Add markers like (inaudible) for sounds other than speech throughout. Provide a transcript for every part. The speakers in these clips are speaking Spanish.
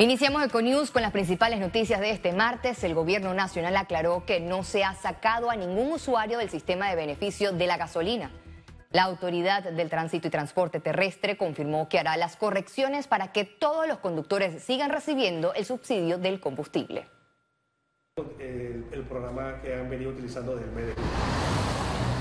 Iniciamos Econews con las principales noticias de este martes. El gobierno nacional aclaró que no se ha sacado a ningún usuario del sistema de beneficio de la gasolina. La Autoridad del Tránsito y Transporte Terrestre confirmó que hará las correcciones para que todos los conductores sigan recibiendo el subsidio del combustible. El, programa que han venido utilizando desde el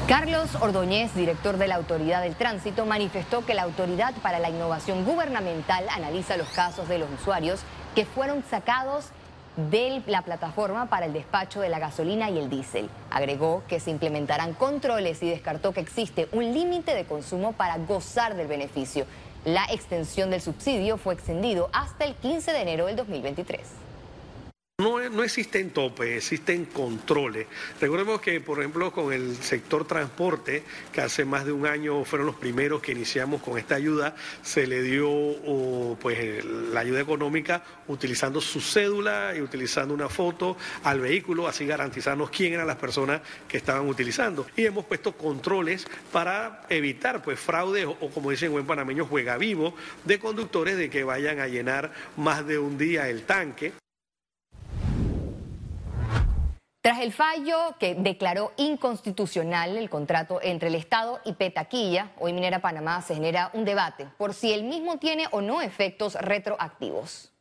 Carlos Ordóñez, director de la Autoridad del Tránsito, manifestó que la Autoridad para la Innovación Gubernamental analiza los casos de los usuarios que fueron sacados de la plataforma para el despacho de la gasolina y el diésel. Agregó que se implementarán controles y descartó que existe un límite de consumo para gozar del beneficio. La extensión del subsidio fue extendido hasta el 15 de enero del 2023. No, no, existen topes, existen controles. Recordemos que, por ejemplo, con el sector transporte, que hace más de un año fueron los primeros que iniciamos con esta ayuda, se le dio pues, la ayuda económica utilizando su cédula y utilizando una foto al vehículo, así garantizarnos quién eran las personas que estaban utilizando. Y hemos puesto controles para evitar pues, fraudes o, o como dicen buen panameño, juega vivo de conductores de que vayan a llenar más de un día el tanque. Tras el fallo que declaró inconstitucional el contrato entre el Estado y Petaquilla, hoy Minera Panamá se genera un debate por si el mismo tiene o no efectos retroactivos.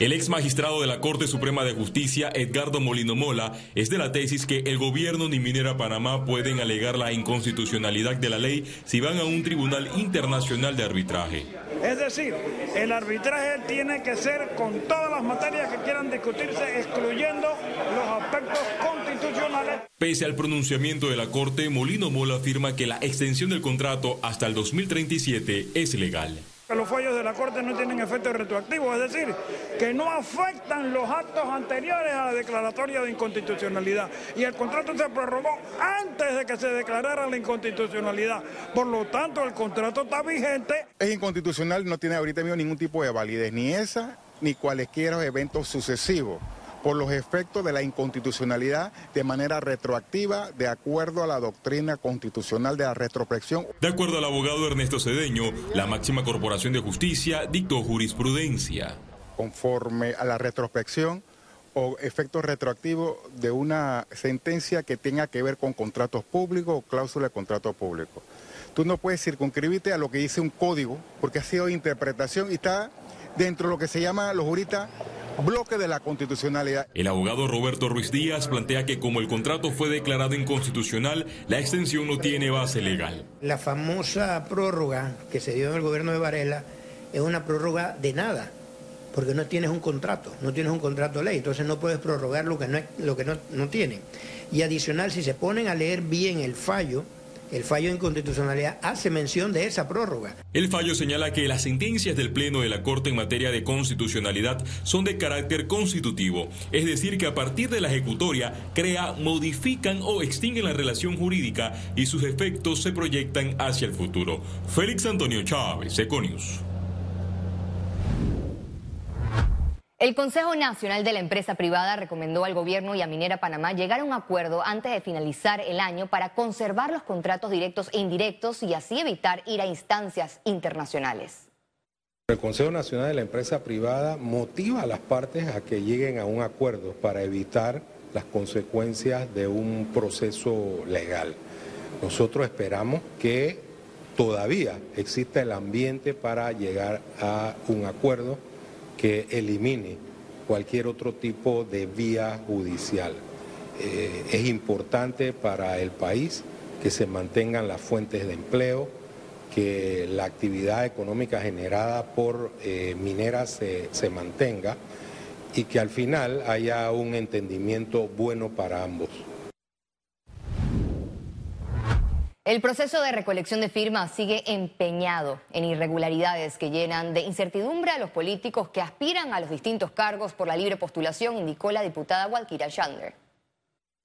El ex magistrado de la Corte Suprema de Justicia, Edgardo Molino Mola, es de la tesis que el gobierno ni Minera Panamá pueden alegar la inconstitucionalidad de la ley si van a un tribunal internacional de arbitraje. Es decir, el arbitraje tiene que ser con todas las materias que quieran discutirse, excluyendo los aspectos constitucionales. Pese al pronunciamiento de la Corte, Molino Mola afirma que la extensión del contrato hasta el 2037 es legal los fallos de la Corte no tienen efecto retroactivo, es decir, que no afectan los actos anteriores a la declaratoria de inconstitucionalidad. Y el contrato se prorrogó antes de que se declarara la inconstitucionalidad. Por lo tanto, el contrato está vigente. Es inconstitucional, no tiene ahorita mismo ningún tipo de validez, ni esa ni cualesquiera eventos sucesivos por los efectos de la inconstitucionalidad de manera retroactiva de acuerdo a la doctrina constitucional de la retrospección. De acuerdo al abogado Ernesto Cedeño, la máxima corporación de justicia dictó jurisprudencia. Conforme a la retrospección o efecto retroactivo de una sentencia que tenga que ver con contratos públicos o cláusula de contrato público. Tú no puedes circunscribirte a lo que dice un código, porque ha sido interpretación y está dentro de lo que se llama los juristas bloque de la constitucionalidad. El abogado Roberto Ruiz Díaz plantea que como el contrato fue declarado inconstitucional, la extensión no tiene base legal. La famosa prórroga que se dio en el gobierno de Varela es una prórroga de nada, porque no tienes un contrato, no tienes un contrato de ley, entonces no puedes prorrogar lo que no, lo que no, no tiene. Y adicional, si se ponen a leer bien el fallo, el fallo de inconstitucionalidad hace mención de esa prórroga. El fallo señala que las sentencias del Pleno de la Corte en materia de constitucionalidad son de carácter constitutivo, es decir, que a partir de la ejecutoria crea, modifican o extinguen la relación jurídica y sus efectos se proyectan hacia el futuro. Félix Antonio Chávez, Econius. El Consejo Nacional de la Empresa Privada recomendó al gobierno y a Minera Panamá llegar a un acuerdo antes de finalizar el año para conservar los contratos directos e indirectos y así evitar ir a instancias internacionales. El Consejo Nacional de la Empresa Privada motiva a las partes a que lleguen a un acuerdo para evitar las consecuencias de un proceso legal. Nosotros esperamos que todavía exista el ambiente para llegar a un acuerdo que elimine cualquier otro tipo de vía judicial. Eh, es importante para el país que se mantengan las fuentes de empleo, que la actividad económica generada por eh, mineras se, se mantenga y que al final haya un entendimiento bueno para ambos. El proceso de recolección de firmas sigue empeñado en irregularidades que llenan de incertidumbre a los políticos que aspiran a los distintos cargos por la libre postulación, indicó la diputada Walkira Shander.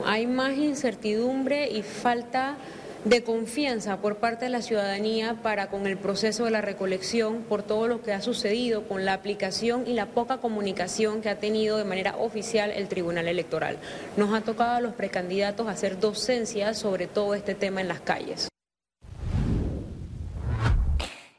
Hay más incertidumbre y falta de confianza por parte de la ciudadanía para con el proceso de la recolección por todo lo que ha sucedido con la aplicación y la poca comunicación que ha tenido de manera oficial el Tribunal Electoral. Nos ha tocado a los precandidatos hacer docencia sobre todo este tema en las calles.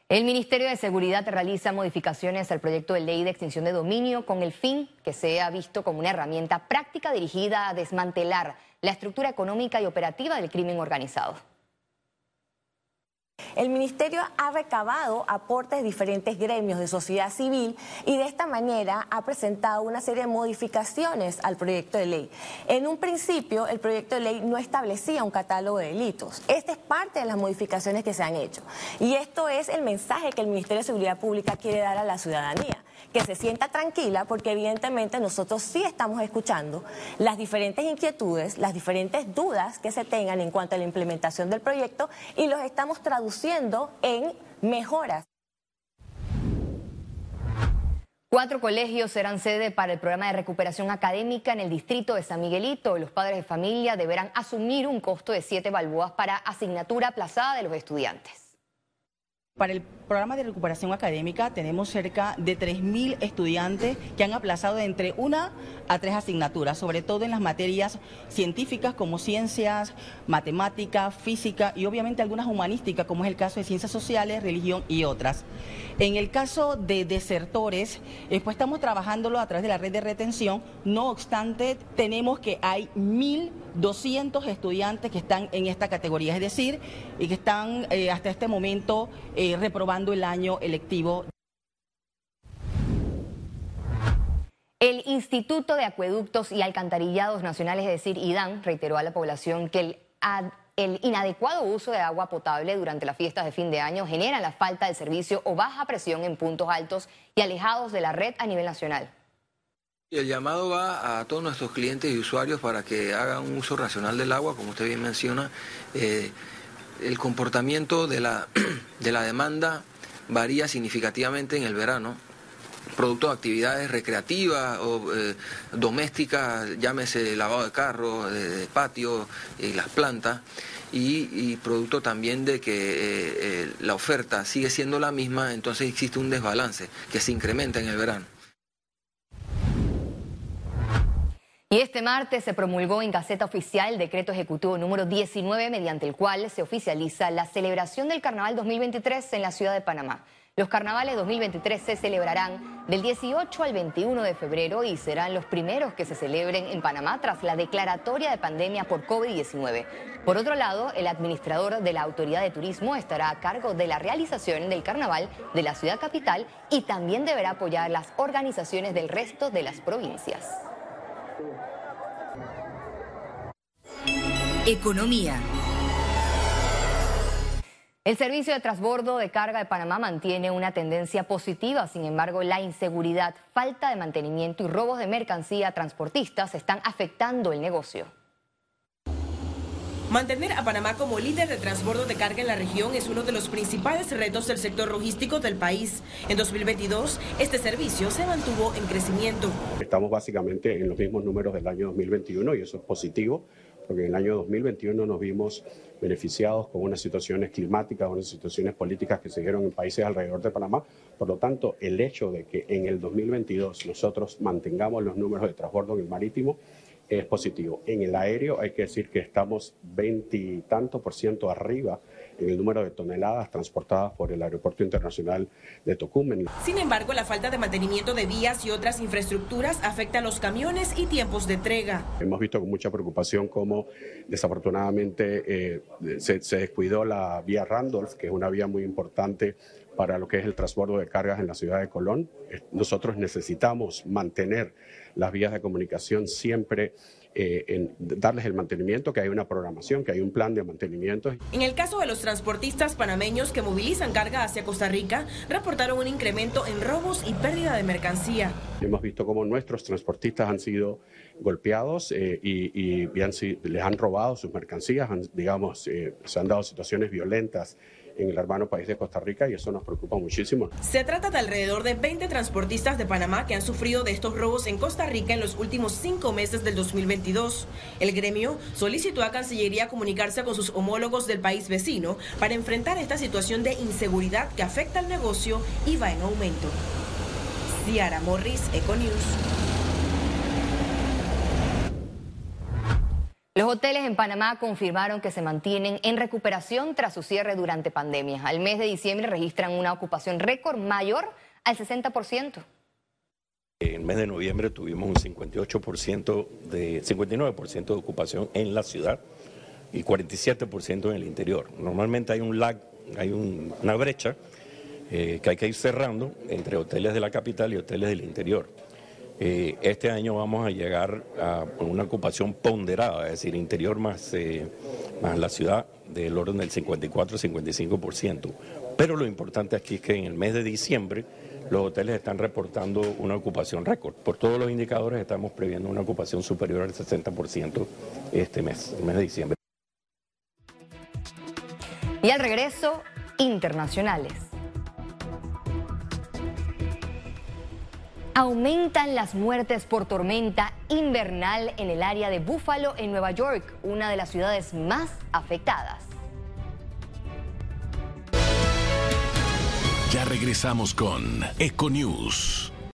El Ministerio de Seguridad realiza modificaciones al proyecto de ley de extinción de dominio con el fin que sea visto como una herramienta práctica dirigida a desmantelar la estructura económica y operativa del crimen organizado. El Ministerio ha recabado aportes de diferentes gremios de sociedad civil y de esta manera ha presentado una serie de modificaciones al proyecto de ley. En un principio, el proyecto de ley no establecía un catálogo de delitos. Esta es parte de las modificaciones que se han hecho. Y esto es el mensaje que el Ministerio de Seguridad Pública quiere dar a la ciudadanía que se sienta tranquila porque evidentemente nosotros sí estamos escuchando las diferentes inquietudes, las diferentes dudas que se tengan en cuanto a la implementación del proyecto y los estamos traduciendo en mejoras. Cuatro colegios serán sede para el programa de recuperación académica en el distrito de San Miguelito. Los padres de familia deberán asumir un costo de siete balboas para asignatura aplazada de los estudiantes. Para el programa de recuperación académica tenemos cerca de 3.000 estudiantes que han aplazado entre una a tres asignaturas, sobre todo en las materias científicas como ciencias, matemática, física y obviamente algunas humanísticas como es el caso de ciencias sociales, religión y otras. En el caso de desertores, eh, pues estamos trabajándolo a través de la red de retención, no obstante tenemos que hay 1.200 estudiantes que están en esta categoría, es decir, y que están eh, hasta este momento eh, reprobando el año electivo. El Instituto de Acueductos y Alcantarillados Nacionales, es decir, IDAN, reiteró a la población que el, el, inadecuado uso de agua potable durante las fiestas de fin de año genera la falta de servicio o baja presión en puntos altos y alejados de la red a nivel nacional. El llamado va a todos nuestros clientes y usuarios para que hagan un uso racional del agua, como usted bien menciona. Eh, el comportamiento de la, (clears throat) de la demanda varía significativamente en el verano, producto de actividades recreativas o eh, domésticas, llámese lavado de carro, de, patio y las plantas, y, producto también de que eh, eh, la oferta sigue siendo la misma, entonces existe un desbalance que se incrementa en el verano. Y este martes se promulgó en Gaceta Oficial el decreto ejecutivo número 19, mediante el cual se oficializa la celebración del Carnaval 2023 en la ciudad de Panamá. Los carnavales 2023 se celebrarán del 18 al 21 de febrero y serán los primeros que se celebren en Panamá tras la declaratoria de pandemia por COVID-19. Por otro lado, el administrador de la Autoridad de Turismo estará a cargo de la realización del carnaval de la ciudad capital y también deberá apoyar las organizaciones del resto de las provincias. Economía. El servicio de transbordo de carga de Panamá mantiene una tendencia positiva, sin embargo, la inseguridad, falta de mantenimiento y robos de mercancía transportistas están afectando el negocio. Mantener a Panamá como líder de transbordo de carga en la región es uno de los principales retos del sector logístico del país. En 2022, este servicio se mantuvo en crecimiento. Estamos básicamente en los mismos números del año 2021 y eso es positivo porque en el año 2021 nos vimos beneficiados con unas situaciones climáticas, unas situaciones políticas que se dieron en países alrededor de Panamá. Por lo tanto, el hecho de que en el 2022 nosotros mantengamos los números de transbordo en el marítimo es positivo. En el aéreo hay que decir que estamos 20 y tanto por ciento arriba en el número de toneladas transportadas por el Aeropuerto Internacional de Tocumen. Sin embargo, la falta de mantenimiento de vías y otras infraestructuras afecta a los camiones y tiempos de entrega. Hemos visto con mucha preocupación cómo desafortunadamente eh, se, se descuidó la vía Randolph, que es una vía muy importante para lo que es el transbordo de cargas en la ciudad de Colón. Nosotros necesitamos mantener las vías de comunicación siempre eh, en darles el mantenimiento, que hay una programación, que hay un plan de mantenimiento. En el caso de los transportistas panameños que movilizan carga hacia Costa Rica, reportaron un incremento en robos y pérdida de mercancía. Hemos visto cómo nuestros transportistas han sido golpeados eh, y, les han robado sus mercancías, digamos, eh, se han dado situaciones violentas en el hermano país de Costa Rica y eso nos preocupa muchísimo. Se trata de alrededor de 20 transportistas de Panamá que han sufrido de estos robos en Costa Rica en los últimos cinco meses del 2022. El gremio solicitó a Cancillería comunicarse con sus homólogos del país vecino para enfrentar esta situación de inseguridad que afecta al negocio y va en aumento. Ciara Morris, Econews. Los hoteles en Panamá confirmaron que se mantienen en recuperación tras su cierre durante pandemia. Al mes de diciembre registran una ocupación récord mayor al 60%. En el mes de noviembre tuvimos un 58% de 59% de ocupación en la ciudad y 47% en el interior. Normalmente hay un lag, hay una brecha eh, que hay que ir cerrando entre hoteles de la capital y hoteles del interior. Eh, este año vamos a llegar a una ocupación ponderada, es decir, interior más, eh, más la ciudad del orden del 54-55%. Pero lo importante aquí es que en el mes de diciembre los hoteles están reportando una ocupación récord. Por todos los indicadores estamos previendo una ocupación superior al 60% este mes, el mes de diciembre. Y al regreso, internacionales. Aumentan las muertes por tormenta invernal en el área de Buffalo, en Nueva York, una de las ciudades más afectadas. Ya regresamos con Econews.